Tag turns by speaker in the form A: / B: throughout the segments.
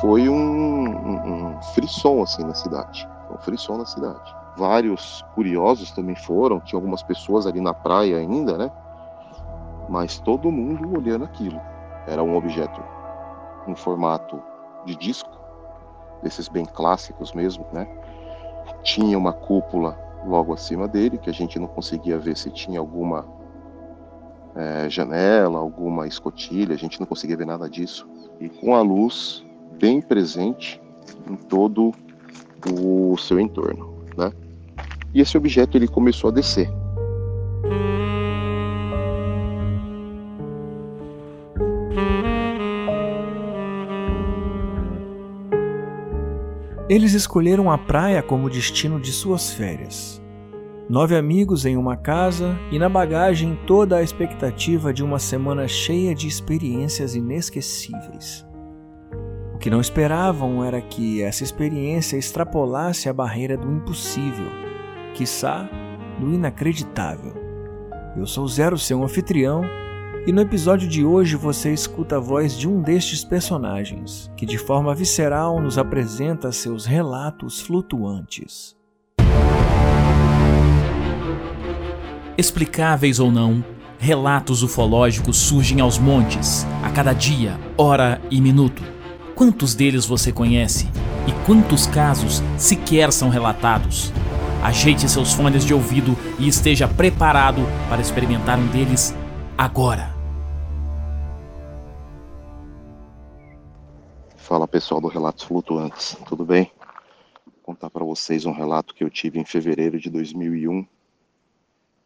A: foi um, um, frisson assim na cidade, um frisson na cidade. Vários curiosos também foram, tinha algumas pessoas ali na praia ainda, né? Mas todo mundo olhando aquilo. Era um objeto em formato de disco, desses bem clássicos mesmo, né? Tinha uma cúpula logo acima dele, que a gente não conseguia ver se tinha alguma é, janela, alguma escotilha, a gente não conseguia ver nada disso. E com a luz bem presente em todo o seu entorno, né? E esse objeto ele começou a descer.
B: Eles escolheram a praia como destino de suas férias. Nove amigos em uma casa e na bagagem toda a expectativa de uma semana cheia de experiências inesquecíveis. Que não esperavam era que essa experiência extrapolasse a barreira do impossível, quiçá do inacreditável. Eu sou Zero, seu anfitrião, e no episódio de hoje você escuta a voz de um destes personagens, que de forma visceral nos apresenta seus relatos flutuantes.
C: Explicáveis ou não, relatos ufológicos surgem aos montes, a cada dia, hora e minuto. Quantos deles você conhece? E quantos casos sequer são relatados? Ajeite seus fones de ouvido e esteja preparado para experimentar um deles agora.
A: Fala pessoal do Relatos Flutuantes, tudo bem? Vou contar para vocês um relato que eu tive em fevereiro de 2001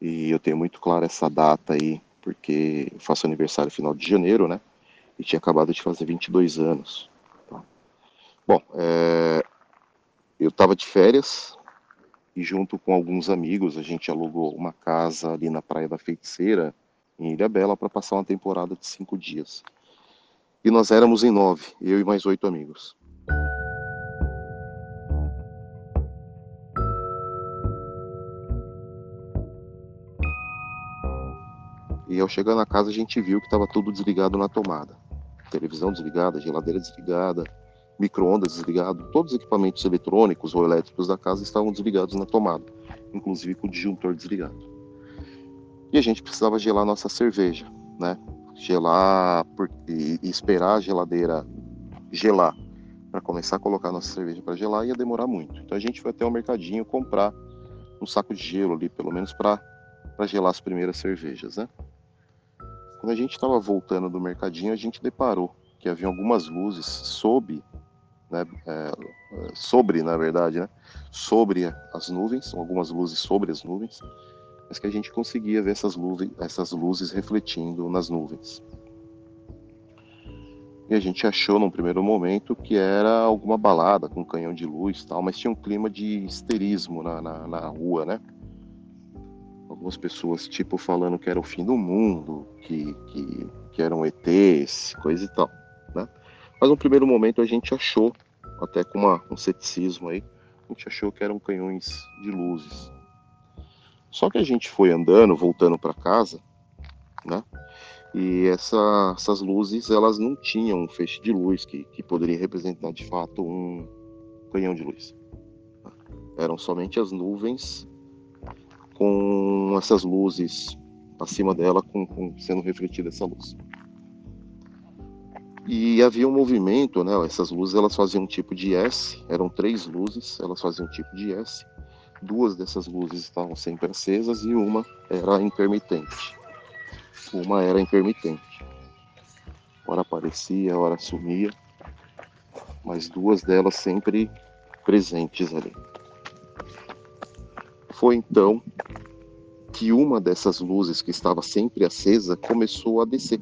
A: e eu tenho muito claro essa data aí porque eu faço aniversário final de janeiro, né? E tinha acabado de fazer 22 anos. Bom, é... eu estava de férias e junto com alguns amigos a gente alugou uma casa ali na Praia da Feiticeira, em Ilha Bela, para passar uma temporada de cinco dias. E nós éramos em nove, eu e mais oito amigos. E ao chegar na casa a gente viu que estava tudo desligado na tomada. Televisão desligada, geladeira desligada, micro-ondas desligado, todos os equipamentos eletrônicos ou elétricos da casa estavam desligados na tomada, inclusive com o disjuntor desligado. E a gente precisava gelar nossa cerveja, né? gelar por, e, esperar a geladeira gelar para começar a colocar nossa cerveja para gelar ia demorar muito. Então a gente foi até o mercadinho comprar um saco de gelo ali, pelo menos para gelar as primeiras cervejas, né? Quando a gente estava voltando do mercadinho, a gente deparou que havia algumas luzes sob, né, é, sobre, na verdade, né, sobre as nuvens, algumas luzes sobre as nuvens, mas que a gente conseguia ver essas, luzes, essas luzes refletindo nas nuvens. E a gente achou num primeiro momento que era alguma balada com canhão de luz tal, mas tinha um clima de histerismo na, na, na rua, né? Algumas pessoas, tipo, falando que era o fim do mundo, que, que, que eram ETs, coisa e tal? Mas no primeiro momento a gente achou, até com uma, um ceticismo aí, a gente achou que eram canhões de luzes. Só que a gente foi andando, voltando para casa, né? E essa, essas luzes, elas não tinham um feixe de luz que, que poderia representar de fato um canhão de luz. Eram somente as nuvens com essas luzes acima dela, com, com sendo refletida essa luz. E havia um movimento, né? Essas luzes elas faziam um tipo de S, eram três luzes, elas faziam um tipo de S duas dessas luzes estavam sempre acesas e uma era intermitente. Uma era intermitente. Ora aparecia, ora sumia, mas duas delas sempre presentes ali. Foi então que uma dessas luzes que estava sempre acesa começou a descer.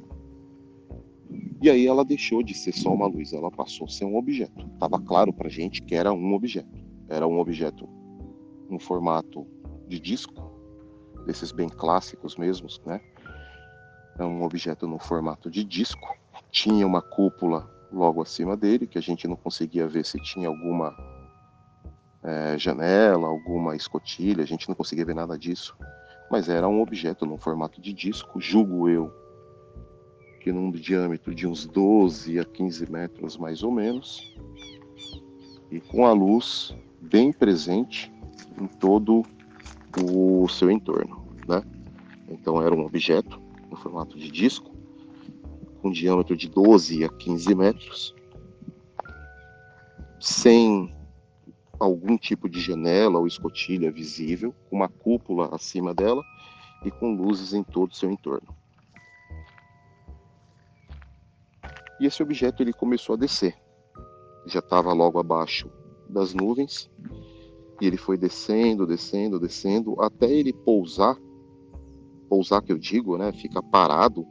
A: E aí ela deixou de ser só uma luz, ela passou a ser um objeto. Estava claro para gente que era um objeto. Era um objeto no formato de disco, desses bem clássicos mesmos, né? É um objeto no formato de disco. Tinha uma cúpula logo acima dele, que a gente não conseguia ver se tinha alguma é, janela, alguma escotilha, a gente não conseguia ver nada disso. Mas era um objeto no formato de disco, julgo eu, que num diâmetro de uns 12 a 15 metros mais ou menos, e com a luz bem presente em todo o seu entorno, né? Então era um objeto no formato de disco, com diâmetro de 12 a 15 metros, sem algum tipo de janela ou escotilha visível, com uma cúpula acima dela e com luzes em todo o seu entorno. E esse objeto ele começou a descer. Já estava logo abaixo das nuvens e ele foi descendo, descendo, descendo até ele pousar. Pousar que eu digo, né? Fica parado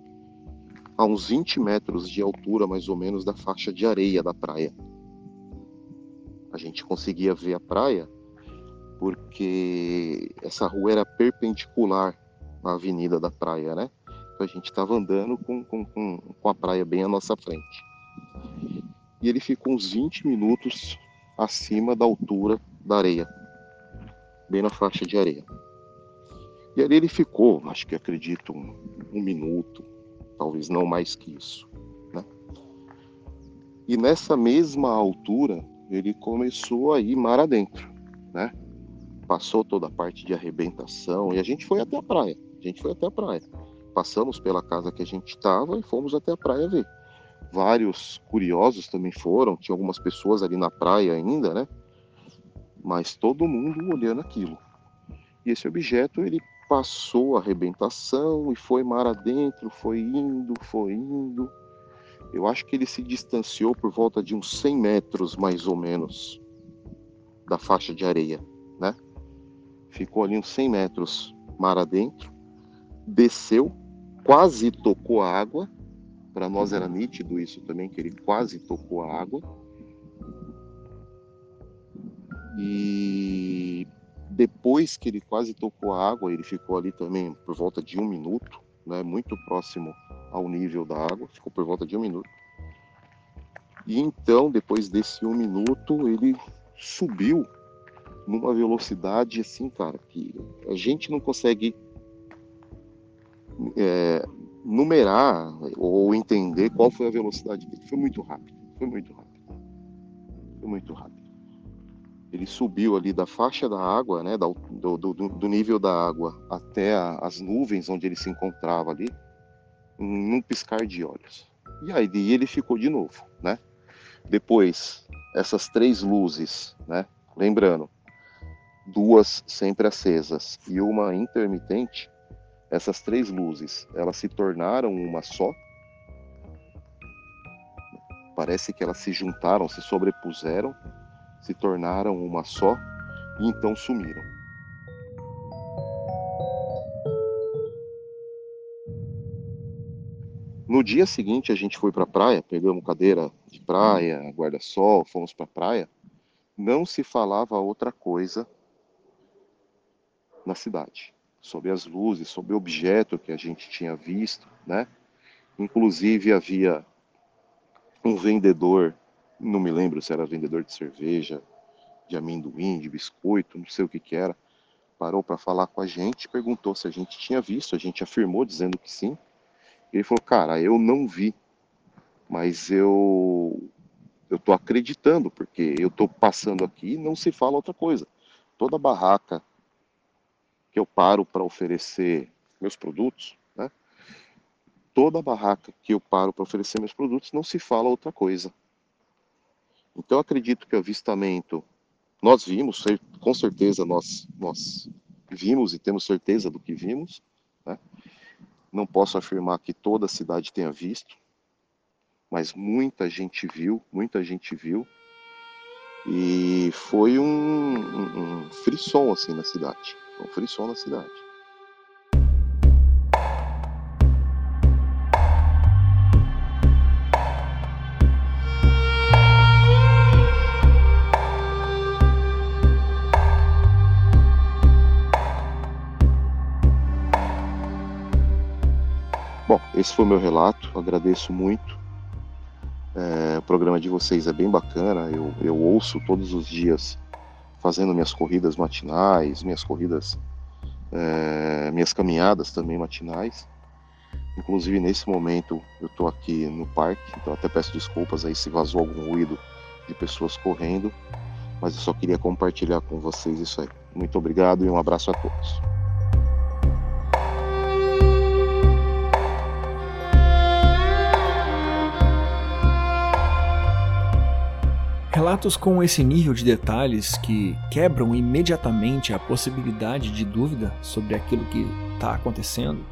A: a uns 20 metros de altura, mais ou menos, da faixa de areia da praia. A gente conseguia ver a praia porque essa rua era perpendicular à avenida da praia, né? A gente estava andando com, com, com, com a praia bem à nossa frente. E ele ficou uns 20 minutos acima da altura da areia, bem na faixa de areia. E ali ele ficou, acho que acredito, um, um minuto, talvez não mais que isso. Né? E nessa mesma altura, ele começou a ir mar adentro, né? Passou toda a parte de arrebentação e a gente foi até a praia. A gente foi até a praia. Passamos pela casa que a gente estava e fomos até a praia ver. Vários curiosos também foram, tinha algumas pessoas ali na praia ainda, né? Mas todo mundo olhando aquilo. E esse objeto ele passou a arrebentação e foi mar adentro, foi indo, foi indo. Eu acho que ele se distanciou por volta de uns 100 metros, mais ou menos, da faixa de areia, né? Ficou ali uns 100 metros mar adentro, desceu, quase tocou a água. Para nós era nítido isso também, que ele quase tocou a água. E depois que ele quase tocou a água, ele ficou ali também por volta de um minuto, né, muito próximo ao nível da água, ficou por volta de um minuto. E então, depois desse um minuto, ele subiu numa velocidade assim, cara, que a gente não consegue é, numerar ou entender qual foi a velocidade dele. Foi muito rápido, foi muito rápido, foi muito rápido ele subiu ali da faixa da água, né, do, do, do nível da água até a, as nuvens onde ele se encontrava ali, num piscar de olhos. E aí ele ficou de novo, né? Depois, essas três luzes, né? Lembrando, duas sempre acesas e uma intermitente, essas três luzes, elas se tornaram uma só. Parece que elas se juntaram, se sobrepuseram se tornaram uma só e então sumiram. No dia seguinte a gente foi para a praia, pegamos cadeira de praia, guarda-sol, fomos para a praia. Não se falava outra coisa na cidade, sobre as luzes, sobre o objeto que a gente tinha visto, né? Inclusive havia um vendedor não me lembro se era vendedor de cerveja, de amendoim, de biscoito, não sei o que que era, parou para falar com a gente, perguntou se a gente tinha visto, a gente afirmou dizendo que sim. Ele falou: "Cara, eu não vi, mas eu eu tô acreditando porque eu tô passando aqui e não se fala outra coisa. Toda barraca que eu paro para oferecer meus produtos, né? Toda barraca que eu paro para oferecer meus produtos não se fala outra coisa. Então acredito que o avistamento nós vimos, com certeza nós nós vimos e temos certeza do que vimos. Né? Não posso afirmar que toda a cidade tenha visto, mas muita gente viu, muita gente viu. E foi um, um, um frisson assim na cidade, um frisson na cidade. Bom, esse foi meu relato, agradeço muito. É, o programa de vocês é bem bacana, eu, eu ouço todos os dias fazendo minhas corridas matinais, minhas corridas, é, minhas caminhadas também matinais. Inclusive nesse momento eu estou aqui no parque, então até peço desculpas aí se vazou algum ruído de pessoas correndo, mas eu só queria compartilhar com vocês isso aí. Muito obrigado e um abraço a todos.
B: Relatos com esse nível de detalhes que quebram imediatamente a possibilidade de dúvida sobre aquilo que está acontecendo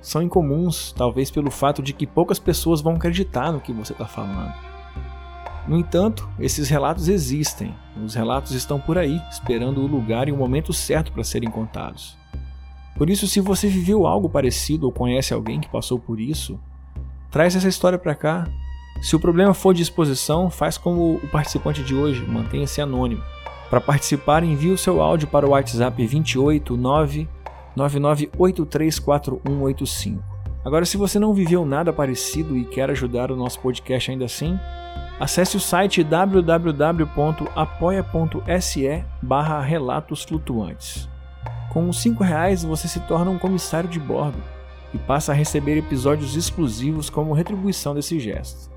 B: são incomuns, talvez pelo fato de que poucas pessoas vão acreditar no que você está falando. No entanto, esses relatos existem, os relatos estão por aí, esperando o lugar e o momento certo para serem contados. Por isso, se você viveu algo parecido ou conhece alguém que passou por isso, traz essa história para cá, se o problema for de exposição, faz como o participante de hoje, mantenha-se anônimo. Para participar, envie o seu áudio para o WhatsApp 289 99834185. Agora, se você não viveu nada parecido e quer ajudar o nosso podcast ainda assim, acesse o site www.apoia.se barra relatos flutuantes. Com os R$ reais você se torna um comissário de bordo e passa a receber episódios exclusivos como retribuição desse gesto.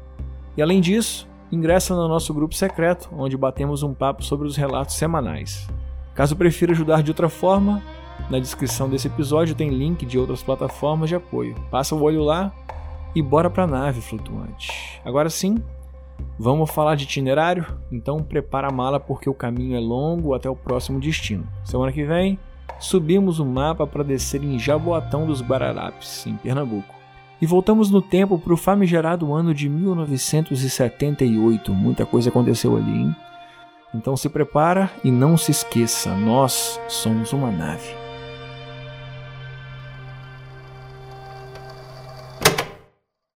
B: E além disso, ingressa no nosso grupo secreto, onde batemos um papo sobre os relatos semanais. Caso prefira ajudar de outra forma, na descrição desse episódio tem link de outras plataformas de apoio. Passa o olho lá e bora para a nave flutuante. Agora sim, vamos falar de itinerário? Então prepara a mala porque o caminho é longo até o próximo destino. Semana que vem, subimos o mapa para descer em Jaboatão dos Guararapes, em Pernambuco. E voltamos no tempo para o famigerado ano de 1978. Muita coisa aconteceu ali, hein? Então se prepara e não se esqueça, nós somos uma nave.